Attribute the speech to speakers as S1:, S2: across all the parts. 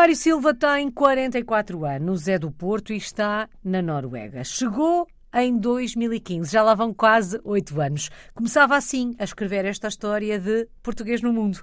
S1: Mário Silva tem 44 anos, é do Porto e está na Noruega. Chegou em 2015, já lá vão quase oito anos. Começava assim a escrever esta história de português no mundo.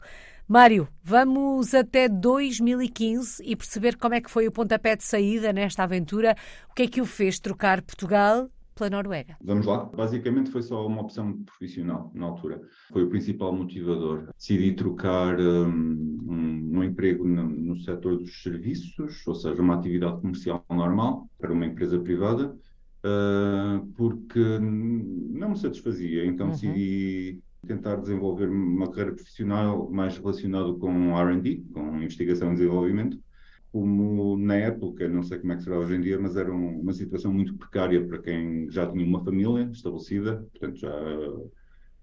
S1: Mário, vamos até 2015 e perceber como é que foi o pontapé de saída nesta aventura. O que é que o fez trocar Portugal pela Noruega?
S2: Vamos lá. Basicamente foi só uma opção profissional na altura. Foi o principal motivador. Decidi trocar um, um, um emprego no, no setor dos serviços, ou seja, uma atividade comercial normal, para uma empresa privada, uh, porque não me satisfazia. Então uhum. decidi tentar desenvolver uma carreira profissional mais relacionada com R&D, com investigação e desenvolvimento, como na época, não sei como é que será hoje em dia, mas era um, uma situação muito precária para quem já tinha uma família estabelecida, portanto já,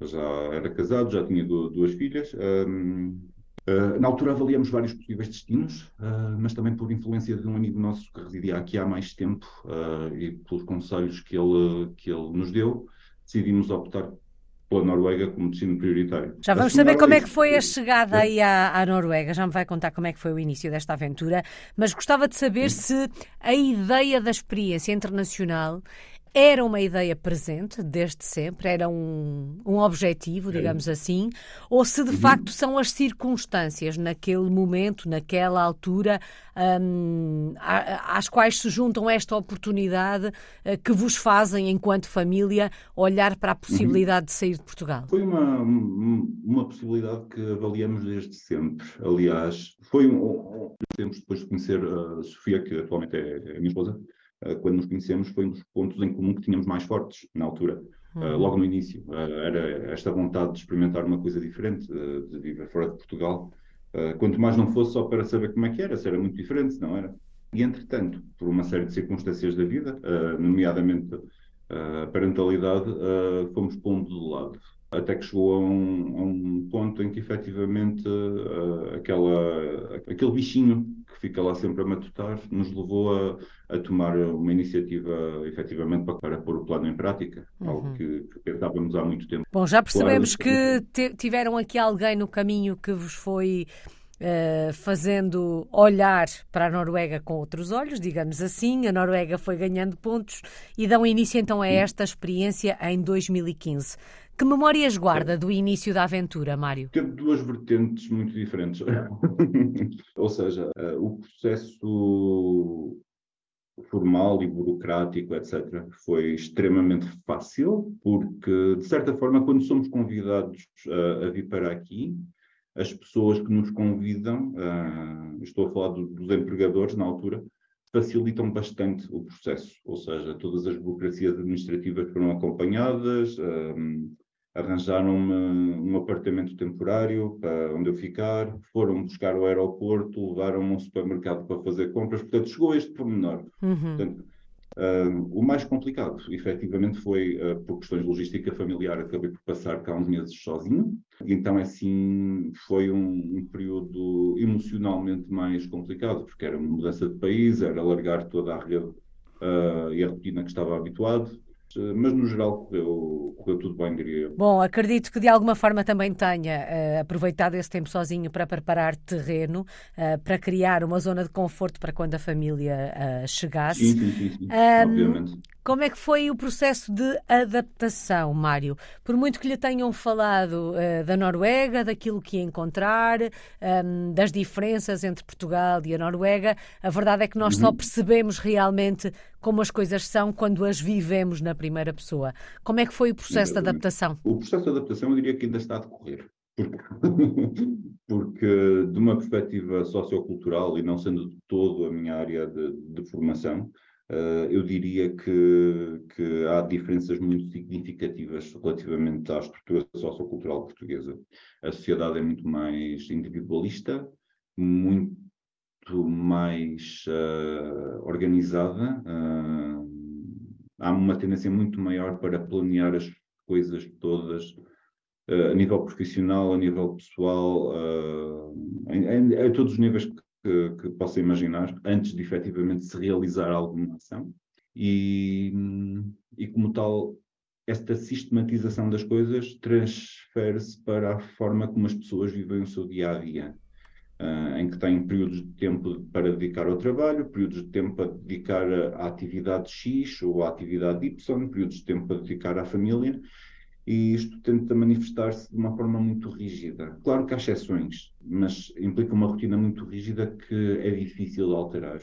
S2: já era casado, já tinha duas filhas. Um, uh, na altura avaliamos vários possíveis destinos, uh, mas também por influência de um amigo nosso que residia aqui há mais tempo uh, e pelos conselhos que ele, que ele nos deu, decidimos optar pela Noruega como destino prioritário.
S1: Já vamos saber como é que foi a chegada aí à, à, Noruega, já me vai contar como é que foi o início desta aventura, mas gostava de saber se a ideia da experiência internacional era uma ideia presente desde sempre, era um, um objetivo, digamos assim, ou se de uhum. facto são as circunstâncias naquele momento, naquela altura, um, às quais se juntam esta oportunidade uh, que vos fazem, enquanto família, olhar para a possibilidade uhum. de sair de Portugal?
S2: Foi uma, uma possibilidade que avaliamos desde sempre. Aliás, foi um, tempos depois de conhecer a Sofia, que atualmente é a minha esposa, eh, quando nos conhecemos, foi um dos pontos em comum que tínhamos mais fortes na altura. Uhum. logo no início, eh, era esta vontade de experimentar uma coisa diferente, de viver fora de Portugal. quanto mais não fosse só para saber como é que era, se era muito diferente, se não era. E, entretanto, por uma série de circunstâncias da vida, nomeadamente a parentalidade, fomos pondo de lado até que chegou a um, a um, ponto em que efetivamente aquela, aquele bichinho fica lá sempre a matutar nos levou a, a tomar uma iniciativa efetivamente para, para pôr o plano em prática, uhum. algo que, que pensávamos há muito tempo.
S1: Bom, já percebemos claro, que tiveram aqui alguém no caminho que vos foi Uh, fazendo olhar para a Noruega com outros olhos, digamos assim. A Noruega foi ganhando pontos e dão início então a esta experiência em 2015. Que memórias guarda do início da aventura, Mário?
S2: Teve duas vertentes muito diferentes. Ou seja, uh, o processo formal e burocrático, etc., foi extremamente fácil, porque, de certa forma, quando somos convidados uh, a vir para aqui, as pessoas que nos convidam, uh, estou a falar do, dos empregadores na altura, facilitam bastante o processo, ou seja, todas as burocracias administrativas foram acompanhadas, arranjaram-me um apartamento temporário para onde eu ficar, foram buscar ao aeroporto, levaram-me a um supermercado para fazer compras, portanto, chegou este pormenor. Uhum. Portanto, uh, o mais complicado, efetivamente, foi uh, por questões de logística familiar, acabei por passar cá uns meses sozinho, então, assim, foi um, um período emocionalmente mais complicado, porque era uma mudança de país, era largar toda a rede uh, e a rotina que estava habituado, mas no geral correu, correu tudo bem, diria eu.
S1: Bom, acredito que de alguma forma também tenha uh, aproveitado esse tempo sozinho para preparar terreno, uh, para criar uma zona de conforto para quando a família uh, chegasse.
S2: Sim, sim, sim, sim. Um, obviamente.
S1: Como é que foi o processo de adaptação, Mário? Por muito que lhe tenham falado da Noruega, daquilo que ia encontrar, um, das diferenças entre Portugal e a Noruega, a verdade é que nós uhum. só percebemos realmente como as coisas são quando as vivemos na primeira pessoa. Como é que foi o processo de adaptação?
S2: O processo de adaptação eu diria que ainda está a decorrer. Porque, porque de uma perspectiva sociocultural e não sendo de todo a minha área de, de formação, Uh, eu diria que, que, há diferenças muito significativas relativamente à estrutura sociocultural portuguesa. A sociedade é muito mais individualista, muito mais uh, organizada, uh, há uma tendência muito maior para planear as coisas todas a nível profissional, a nível pessoal, a todos os níveis que que, que possa imaginar antes de efetivamente se realizar alguma ação. E, e como tal, esta sistematização das coisas transfere-se para a forma como as pessoas vivem o seu dia a dia. Uh, em que têm períodos de tempo para dedicar ao trabalho, períodos de tempo para dedicar à atividade X ou à atividade Y, períodos de tempo para dedicar à família, e isto tenta manifestar-se de uma forma muito rígida. Claro que há exceções, mas implica uma rotina muito rígida que é difícil de alterar.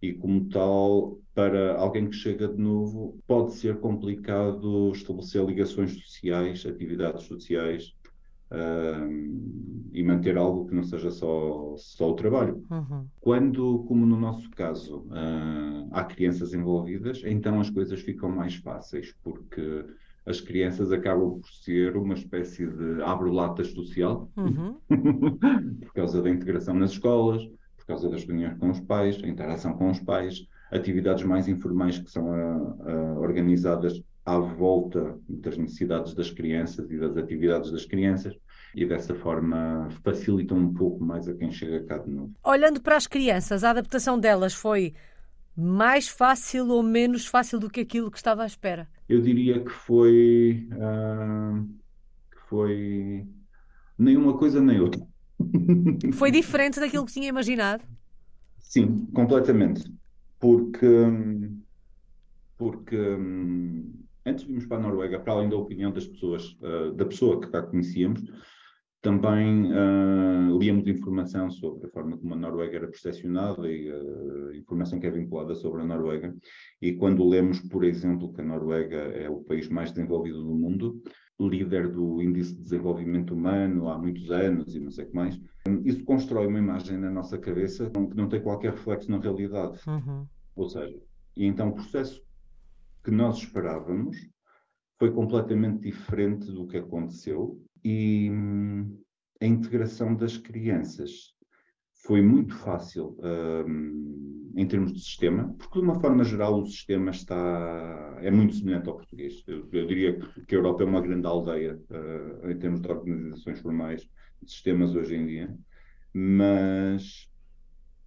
S2: E, como tal, para alguém que chega de novo, pode ser complicado estabelecer ligações sociais, atividades sociais, Uh, e manter algo que não seja só, só o trabalho. Uhum. Quando, como no nosso caso, uh, há crianças envolvidas, então as coisas ficam mais fáceis, porque as crianças acabam por ser uma espécie de abre-latas social, uhum. por causa da integração nas escolas, por causa das reuniões com os pais, a interação com os pais, atividades mais informais que são uh, organizadas à volta das necessidades das crianças e das atividades das crianças e dessa forma facilitam um pouco mais a quem chega cá de novo.
S1: Olhando para as crianças, a adaptação delas foi mais fácil ou menos fácil do que aquilo que estava à espera?
S2: Eu diria que foi uh, que foi nem uma coisa nem outra.
S1: Foi diferente daquilo que tinha imaginado?
S2: Sim, completamente. Porque porque antes de irmos para a Noruega, para além da opinião das pessoas, uh, da pessoa que cá conhecíamos, também uh, líamos informação sobre a forma como a Noruega era percepcionada e uh, informação que é vinculada sobre a Noruega. E quando lemos, por exemplo, que a Noruega é o país mais desenvolvido do mundo, líder do Índice de Desenvolvimento Humano há muitos anos e não sei o que mais, isso constrói uma imagem na nossa cabeça que não tem qualquer reflexo na realidade. Uhum. Ou seja, e então o processo que nós esperávamos foi completamente diferente do que aconteceu e hum, a integração das crianças foi muito fácil um, em termos de sistema, porque de uma forma geral o sistema está é muito semelhante ao português. Eu, eu diria que a Europa é uma grande aldeia uh, em termos de organizações formais, de sistemas hoje em dia, mas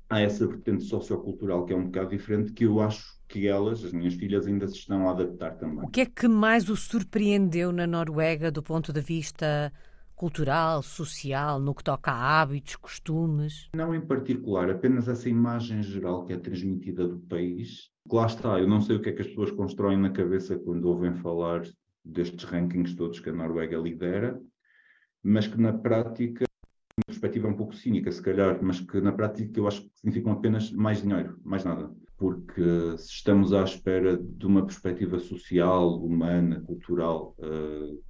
S2: há essa vertente sociocultural que é um bocado diferente que eu acho que elas, as minhas filhas, ainda se estão a adaptar também.
S1: O que é que mais o surpreendeu na Noruega do ponto de vista cultural, social, no que toca a hábitos, costumes?
S2: Não em particular, apenas essa imagem geral que é transmitida do país. Lá está, eu não sei o que é que as pessoas constroem na cabeça quando ouvem falar destes rankings todos que a Noruega lidera, mas que na prática uma perspectiva um pouco cínica, se calhar, mas que na prática eu acho que significam apenas mais dinheiro, mais nada porque se estamos à espera de uma perspectiva social, humana, cultural, uh,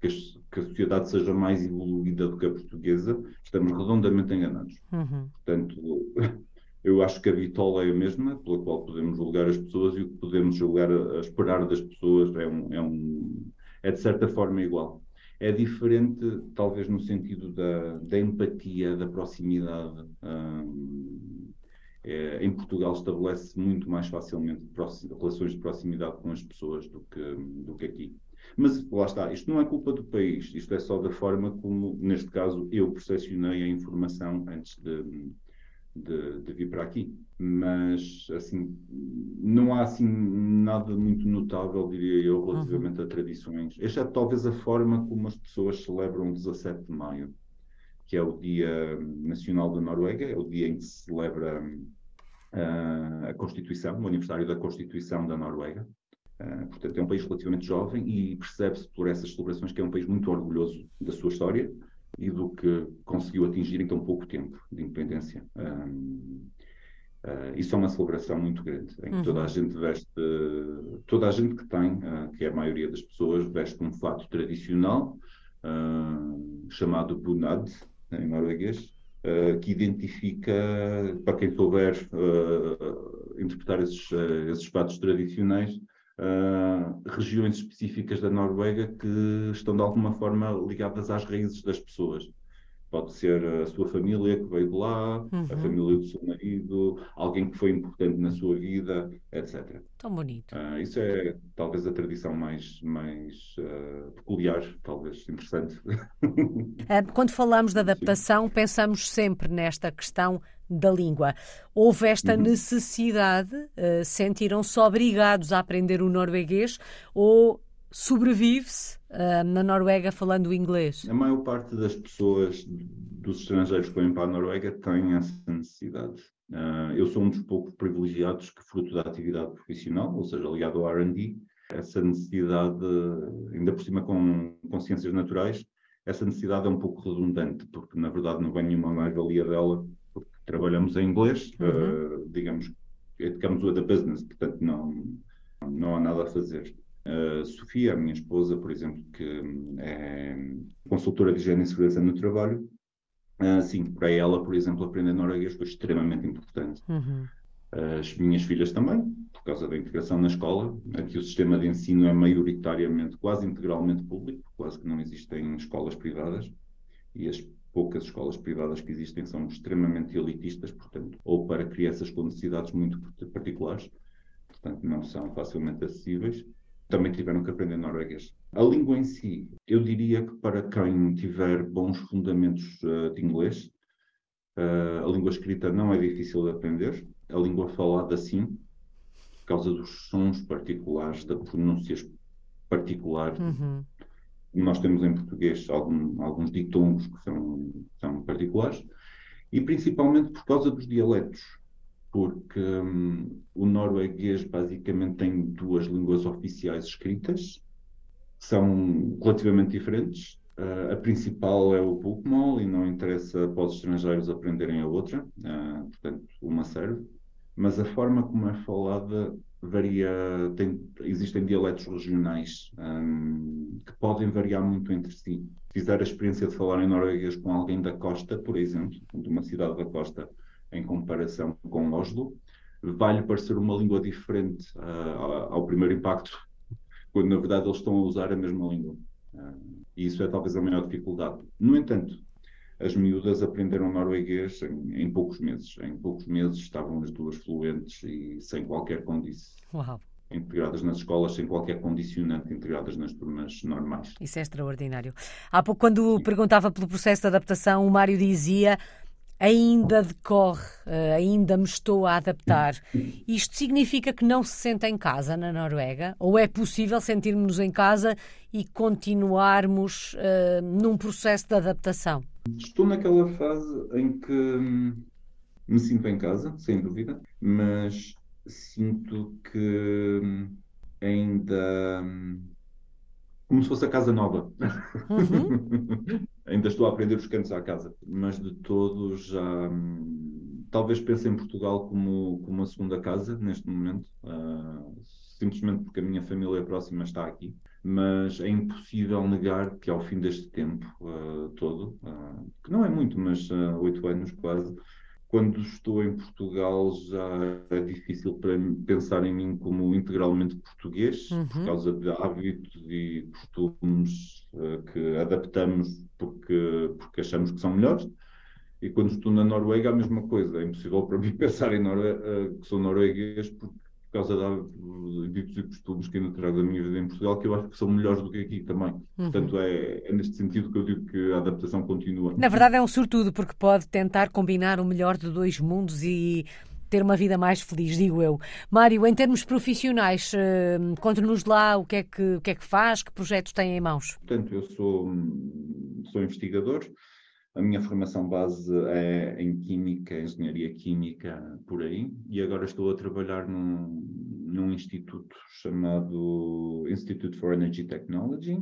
S2: que, a, sociedade seja mais evoluída do que a portuguesa, estamos redondamente enganados. Uhum. Portanto, eu acho que a vitola é a mesma, pela qual podemos julgar as pessoas e o que podemos julgar a, a esperar das pessoas é, um, é, um, é de certa forma igual. É diferente, talvez no sentido da, da empatia, da proximidade. Um, é, em Portugal estabelece muito mais facilmente relações de proximidade com as pessoas do que, do que aqui. Mas lá está, isto não é culpa do país, isto é só da forma como, neste caso, eu percepcionei a informação antes de, de, de, vir para aqui. Mas, assim, não há assim nada muito notável, diria eu, relativamente uhum. a tradições, exceto talvez a forma como as pessoas celebram o 17 de maio que é o Dia Nacional da Noruega, é o dia em que se celebra a Constituição, o aniversário da Constituição da Noruega. Uh, portanto, é um país relativamente jovem e percebe-se por essas celebrações que é um país muito orgulhoso da sua história e do que conseguiu atingir em tão pouco tempo de independência. Uh, isso é uma celebração muito grande, em que uhum. toda a gente veste, toda a gente que tem, uh, que é a maioria das pessoas, veste um fato tradicional uh, chamado bunad, em norueguês, que identifica, para quem souber uh, interpretar esses, uh, esses fatos tradicionais, regiões específicas da Noruega que estão de alguma forma ligadas às raízes das pessoas. Pode ser a sua família que veio de lá, uhum. a família do seu marido, alguém que foi importante na sua vida, etc.
S1: Tão bonito.
S2: Uh, isso é talvez a tradição mais, mais uh, peculiar, talvez interessante.
S1: Ah, quando falamos de adaptação, Sim. pensamos sempre nesta questão da língua. Houve esta uhum. necessidade? Uh, Sentiram-se obrigados a aprender o norueguês ou sobrevive-se uh, na Noruega falando inglês?
S2: A maior parte das pessoas, dos estrangeiros que vêm para a Noruega, têm essa necessidade. Uh, eu sou um dos poucos privilegiados que, fruto da atividade profissional, ou seja, ligado ao R&D, essa necessidade, ainda por cima com, com ciências naturais, essa necessidade é um pouco redundante, porque na verdade não vem nenhuma mais-valia dela, porque trabalhamos em inglês, uhum. uh, digamos, educamos o da business, portanto não, não há nada a fazer. A Sofia, a minha esposa, por exemplo, que é consultora de higiene e segurança no trabalho, uh, sim, para ela, por exemplo, aprender norueguês foi extremamente importante. Uhum. As minhas filhas também, por causa da integração na escola. Aqui o sistema de ensino é maioritariamente, quase integralmente público, quase que não existem escolas privadas. E as poucas escolas privadas que existem são extremamente elitistas, portanto, ou para crianças com necessidades muito particulares, portanto, não são facilmente acessíveis. Também tiveram que aprender norueguês. A língua em si, eu diria que para quem tiver bons fundamentos uh, de inglês, uh, a língua escrita não é difícil de aprender a língua falada sim, por causa dos sons particulares, da pronúncias particular. Uhum. Nós temos em português algum, alguns ditongos que são, são particulares, e principalmente por causa dos dialetos, porque hum, o norueguês basicamente tem duas línguas oficiais escritas, são relativamente diferentes. Uh, a principal é o bokmål e não interessa para os estrangeiros aprenderem a outra, uh, portanto, uma serve mas a forma como é falada varia, tem, existem dialetos regionais um, que podem variar muito entre si. Se fizer a experiência de falar em norueguês com alguém da costa, por exemplo, de uma cidade da costa, em comparação com Oslo, vai-lhe parecer uma língua diferente uh, ao primeiro impacto, quando na verdade eles estão a usar a mesma língua. Uh, e isso é talvez a maior dificuldade. No entanto, as miúdas aprenderam norueguês em, em, poucos meses. Em poucos meses estavam as duas fluentes e sem qualquer condição. Uau integradas nas escolas sem qualquer condicionante, integradas nas turmas normais.
S1: Isso é extraordinário. Há pouco, quando Sim. perguntava pelo processo de adaptação, o Mário dizia ainda decorre, eh, ainda me estou a adaptar. Isto significa que não se sente em casa na Noruega? Ou é possível sentirmos-nos em casa e continuarmos uh, num processo de adaptação?
S2: Estou naquela fase em que hum, me sinto em casa, sem dúvida, mas sinto que hum, ainda. Hum, como se fosse a casa nova. Uhum. ainda estou a aprender os cantos à casa, mas de todo já. Talvez pense em Portugal como, como uma segunda casa neste momento, uh, simplesmente porque a minha família próxima está aqui mas é impossível negar que ao fim deste tempo uh, todo, uh, que não é muito, mas oito uh, anos quase, quando estou em Portugal já é difícil para pensar em mim como integralmente português, uhum. por causa de hábitos e costumes que adaptamos porque, porque achamos que são melhores. E quando estou na Noruega, a mesma coisa. É impossível para mim pensar em Norue que sou norueguês por causa de ditos e costumes que ainda trago da minha vida em Portugal, que eu acho que são melhores do que aqui também. Uhum. Portanto, é, é, neste sentido que eu digo que a adaptação continua.
S1: Na verdade, é um sortudo, porque pode tentar combinar o melhor de dois mundos e ter uma vida mais feliz, digo eu. Mário, em termos profissionais, uh, conte-nos lá o que, é que, o que é que faz, que projetos tem em mãos.
S2: Portanto, eu sou, sou investigador, a minha formação base é em Química, Engenharia Química, por aí, e agora estou a trabalhar num, num instituto chamado Institute for Energy Technology.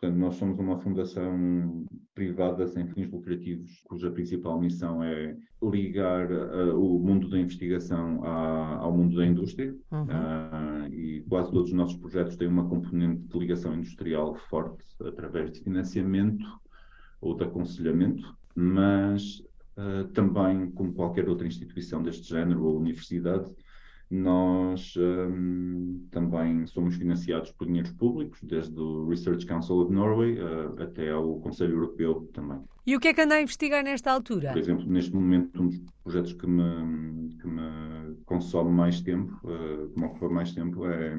S2: Portanto, nós somos uma fundação privada sem fins lucrativos, cuja principal missão é ligar uh, o mundo da investigação à, ao mundo da indústria. Uhum. Uh, e quase todos os nossos projetos têm uma componente de ligação industrial forte através de financiamento ou de aconselhamento, mas uh, também, como qualquer outra instituição deste género ou universidade, nós um, também somos financiados por dinheiros públicos, desde o Research Council of Norway uh, até ao Conselho Europeu também.
S1: E o que é que anda a investigar nesta altura?
S2: Por exemplo, neste momento, um dos projetos que me, que me consome mais tempo, uh, que me ocupa mais tempo, é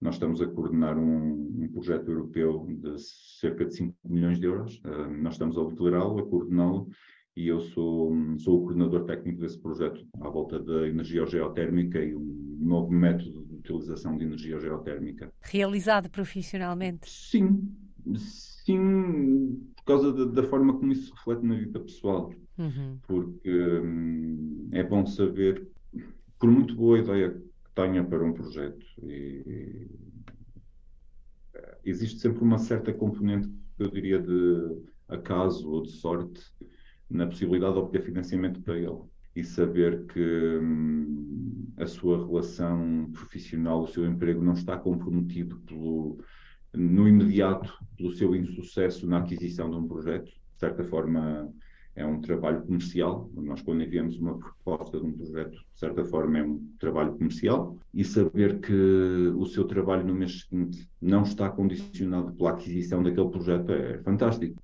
S2: nós estamos a coordenar um, um, projeto europeu de cerca de 5 milhões de euros. Uh, nós estamos a liderá-lo, a coordená-lo, e eu sou, sou o coordenador técnico desse projeto à volta da energia geotérmica e um novo método de utilização de energia geotérmica.
S1: Realizado profissionalmente?
S2: Sim, sim, por causa da, da forma como isso se reflete na vida pessoal. Uhum. Porque hum, é bom saber, por muito boa ideia que tenha para um projeto, e, existe sempre uma certa componente, eu diria, de acaso ou de sorte na possibilidade de obter financiamento para ele. E saber que hum, a sua relação profissional, o seu emprego não está comprometido pelo, no imediato pelo seu insucesso na aquisição de um projeto. De certa forma, é um trabalho comercial. Nós, quando enviamos uma proposta de um projeto, de certa forma, é um trabalho comercial. E saber que o seu trabalho no mês seguinte não está condicionado pela aquisição daquele projeto é fantástico.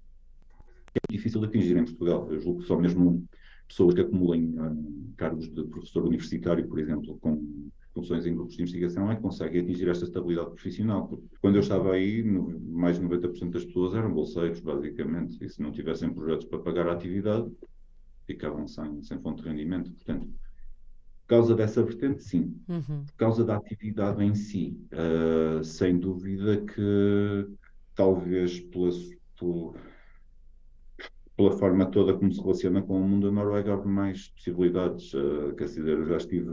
S2: É difícil de atingir em Portugal. Eu julgo que só mesmo pessoas que acumulem um, cargos de professor universitário, por exemplo, com funções em grupos de investigação é que conseguem atingir esta estabilidade profissional. Porque quando eu estava aí, no, mais de 90% das pessoas eram bolseiros, basicamente, e se não tivessem projetos para pagar a atividade, ficavam sem, sem fonte de rendimento. Portanto, por causa dessa vertente, sim. Uhum. Por causa da atividade em si, uh, sem dúvida que talvez pela, pela pela forma toda como se relaciona com o mundo da Noruega, abre mais possibilidades. Uh, quer dizer, eu já estive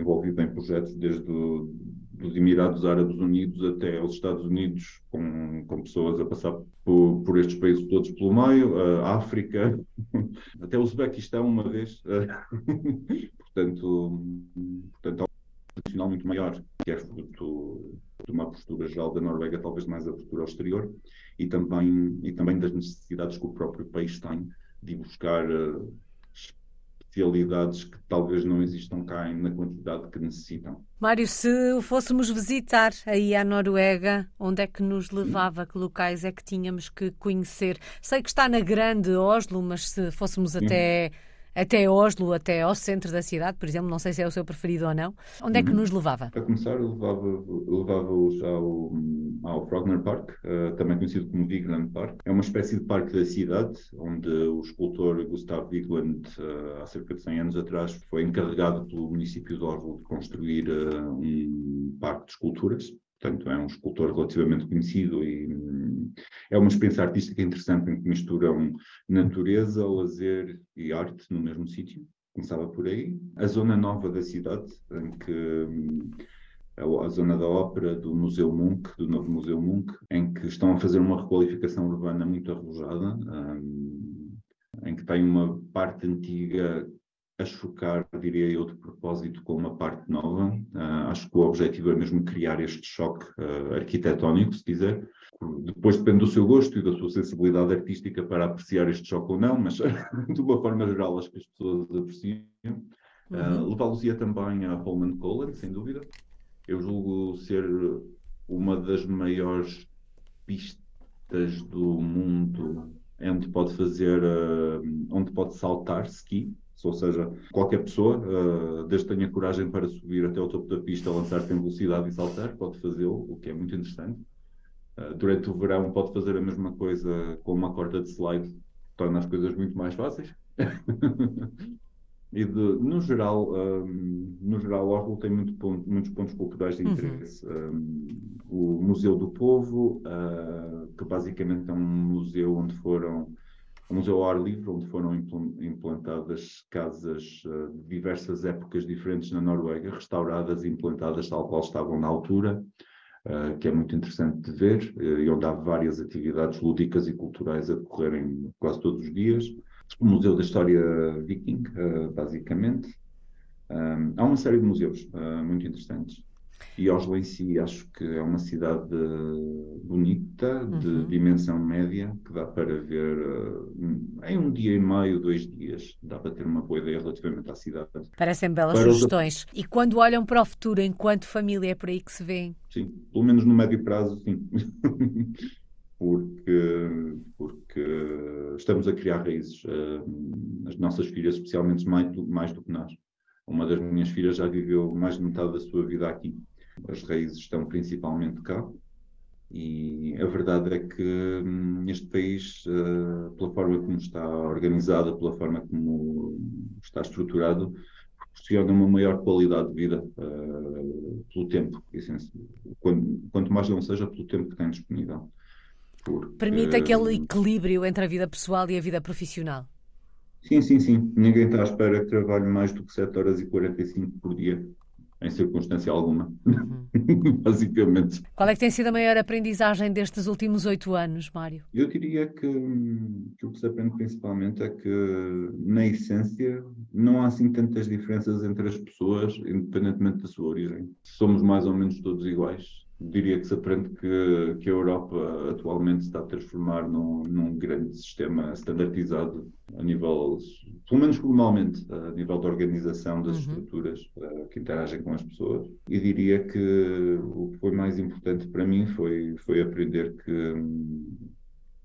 S2: envolvido em projetos desde do, dos Emirados Árabes Unidos até os Estados Unidos, com, com pessoas a passar por, por estes países todos pelo meio, a África, até o Uzbequistão uma vez. portanto, portanto, um nacional muito maior, que é fruto de uma postura geral da Noruega, talvez mais abertura ao exterior e também, e também das necessidades que o próprio país tem de buscar uh, especialidades que talvez não existam cá na quantidade que necessitam.
S1: Mário, se fôssemos visitar aí a Noruega, onde é que nos levava? Que locais é que tínhamos que conhecer? Sei que está na grande Oslo, mas se fôssemos Sim. até até Oslo, até ao centro da cidade, por exemplo, não sei se é o seu preferido ou não. Onde é que uhum. nos levava?
S2: A começar, levava-os levava ao, ao Frogner Park, uh, também conhecido como Vigeland Park. É uma espécie de parque da cidade, onde o escultor Gustav Vigeland, uh, há cerca de 100 anos atrás, foi encarregado pelo município de Oslo de construir uh, um parque de esculturas. Portanto, é um escultor relativamente conhecido e hum, é uma experiência artística interessante em que misturam natureza, lazer e arte no mesmo sítio. Começava por aí. A zona nova da cidade, em que hum, a zona da ópera, do Museu Munch, do novo Museu Munch, em que estão a fazer uma requalificação urbana muito arrojada, um, em que tem uma parte antiga a chocar, diria eu, de propósito com uma parte nova. Uh, acho que o objetivo é mesmo criar este choque uh, arquitetónico, se quiser. Depois depende do seu gosto e da sua sensibilidade artística para apreciar este choque ou não, mas de uma forma geral acho que as pessoas apreciam. Uh, uhum. Levá-los-ia também a Holman Colon, sem dúvida. Eu julgo ser uma das maiores pistas do mundo onde pode fazer, onde pode saltar ski ou seja, qualquer pessoa, uh, desde que tenha coragem para subir até ao topo da pista, lançar-se em velocidade e saltar, pode fazê-lo, o que é muito interessante. Uh, durante o verão pode fazer a mesma coisa com uma corda de slide, torna as coisas muito mais fáceis. e de, no geral, um, no geral, Oslo tem muito ponto, muitos pontos culturais de uhum. interesse. Uhum. Um, o Museu do Povo, uh, que basicamente é um museu onde foram museu ao ar livre, onde foram implantadas casas uh, de diversas épocas diferentes na Noruega, restauradas e implantadas tal qual estavam na altura, uh, que é muito interessante de ver, uh, e onde há várias atividades lúdicas e culturais a decorrerem quase todos os dias. O Museu da História Viking, basicamente. Há uma série de museus muito interessantes. E Oslo em si acho que é uma cidade bonita, de uhum. dimensão média, que dá para ver uh, em um dia e meio, dois dias, dá para ter uma boa ideia relativamente à cidade.
S1: Parecem belas para sugestões. Os... E quando olham para o futuro, enquanto família, é por aí que se vê?
S2: Sim, pelo menos no médio prazo, sim. porque, porque estamos a criar raízes. Uh, as nossas filhas, especialmente, mais, mais do que nós. Uma das minhas filhas já viveu mais de metade da sua vida aqui. As raízes estão principalmente cá. E a verdade é que hum, este país, uh, pela forma como está organizado, pela forma como está estruturado, proporciona uma maior qualidade de vida uh, pelo tempo, quanto, quanto mais não seja pelo tempo que tem disponível.
S1: Porque... Permite aquele equilíbrio entre a vida pessoal e a vida profissional.
S2: Sim, sim, sim. Ninguém está à espera que trabalhe mais do que 7 horas e 45 por dia em circunstância alguma, uhum. basicamente.
S1: Qual é que tem sido a maior aprendizagem destes últimos oito anos, Mário?
S2: Eu diria que, que, o que se aprende principalmente é que, na essência, não há assim tantas diferenças entre as pessoas, independentemente da sua origem. Somos mais ou menos todos iguais diria que se aprende que, que a Europa atualmente está a transformar num, num grande sistema standardizado a nível, pelo menos formalmente, a nível da organização das uhum. estruturas uh, que interagem com as pessoas. E diria que o que foi mais importante para mim foi, foi aprender que. Hum,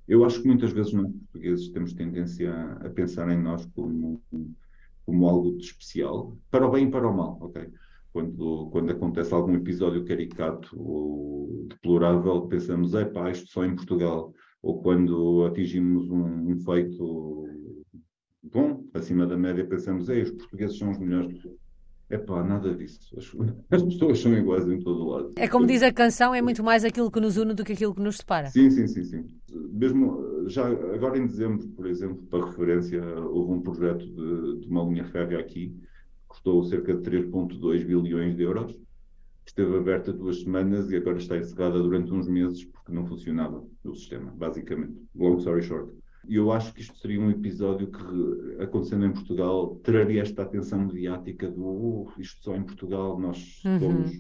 S2: eu acho que muitas vezes nós portugueses temos tendência a, a pensar em nós como, como algo de especial, para o bem e para o mal, ok? Quando, quando acontece algum episódio caricato ou deplorável, pensamos, é pá, isto só em Portugal. Ou quando atingimos um, um feito bom, acima da média, pensamos, é, os portugueses são os melhores. É pá, nada disso. As, as, pessoas são iguais em todo o lado.
S1: É como diz a canção, é muito mais aquilo que nos une do que aquilo que nos separa.
S2: Sim, sim, sim, sim. Mesmo já agora em dezembro, por exemplo, para referência, houve um projeto de, de uma linha férrea aqui custou cerca de 3,2 bilhões de euros. Esteve aberta duas semanas e agora está encerrada durante uns meses porque não funcionava o sistema, basicamente. Long story short. E eu acho que isto seria um episódio que, acontecendo em Portugal, traria esta atenção mediática do oh, isto só em Portugal, nós uhum. somos,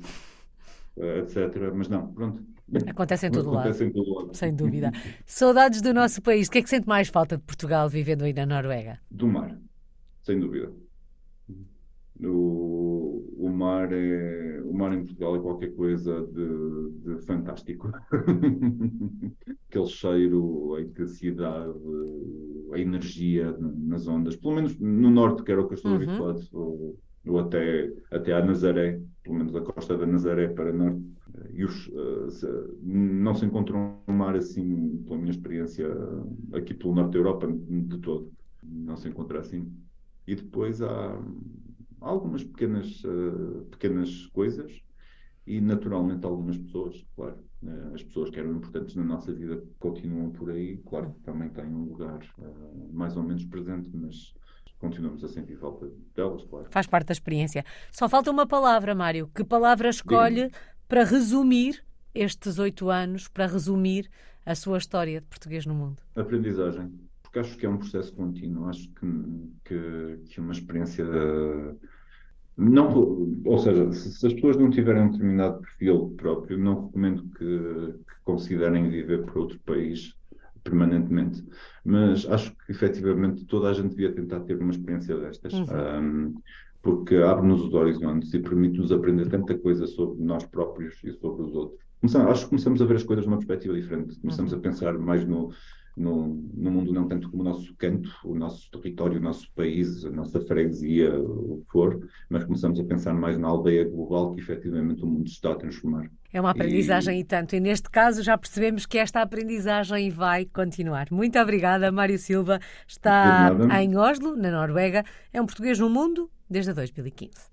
S2: uh, etc. Mas não, pronto.
S1: Acontece em todo
S2: Acontece
S1: lado.
S2: Em todo lado.
S1: Sem dúvida. Saudades do nosso país. O que é que sente mais falta de Portugal vivendo aí na Noruega?
S2: Do mar, sem dúvida. O, o, mar é, o mar em Portugal é qualquer coisa de, de fantástico. Aquele cheiro, a intensidade, a energia nas ondas, pelo menos no norte, que era o que eu estou uhum. habituado, ou, ou, até, até à Nazaré, pelo menos a costa da Nazaré para norte. E os, uh, não se encontra um mar assim, pela minha experiência aqui pelo norte da Europa, de todo. Não se encontra assim. E depois há algumas pequenas, uh, pequenas coisas e, naturalmente, algumas pessoas, claro. Uh, as pessoas que eram importantes na nossa vida continuam por aí, claro que também têm um lugar uh, mais ou menos presente, mas continuamos a sentir falta delas, claro.
S1: Faz parte da experiência. Só falta uma palavra, Mário. Que palavra escolhe para resumir estes oito anos, para resumir a sua história de português no mundo?
S2: Aprendizagem porque acho que é um processo contínuo. Acho que, que, que uma experiência. Não, ou seja, se, se, as pessoas não tiverem um determinado perfil próprio, não recomendo que, que considerem viver por outro país permanentemente. Mas acho que efetivamente toda a gente devia tentar ter uma experiência destas. Uhum. Um, porque abre-nos os horizontes e permite-nos aprender tanta coisa sobre nós próprios e sobre os outros. Começamos, acho que começamos a ver as coisas de uma perspectiva diferente. Começamos uhum. a pensar mais no, no, no, mundo não tanto como o nosso canto, o nosso território, o nosso país, a nossa freguesia, o que for, mas começamos a pensar mais na aldeia global que efetivamente o mundo está a transformar.
S1: É uma aprendizagem e... e tanto, e neste caso já percebemos que esta aprendizagem vai continuar. Muito obrigada, Mário Silva. Está em Oslo, na Noruega. É um português no mundo desde 2015.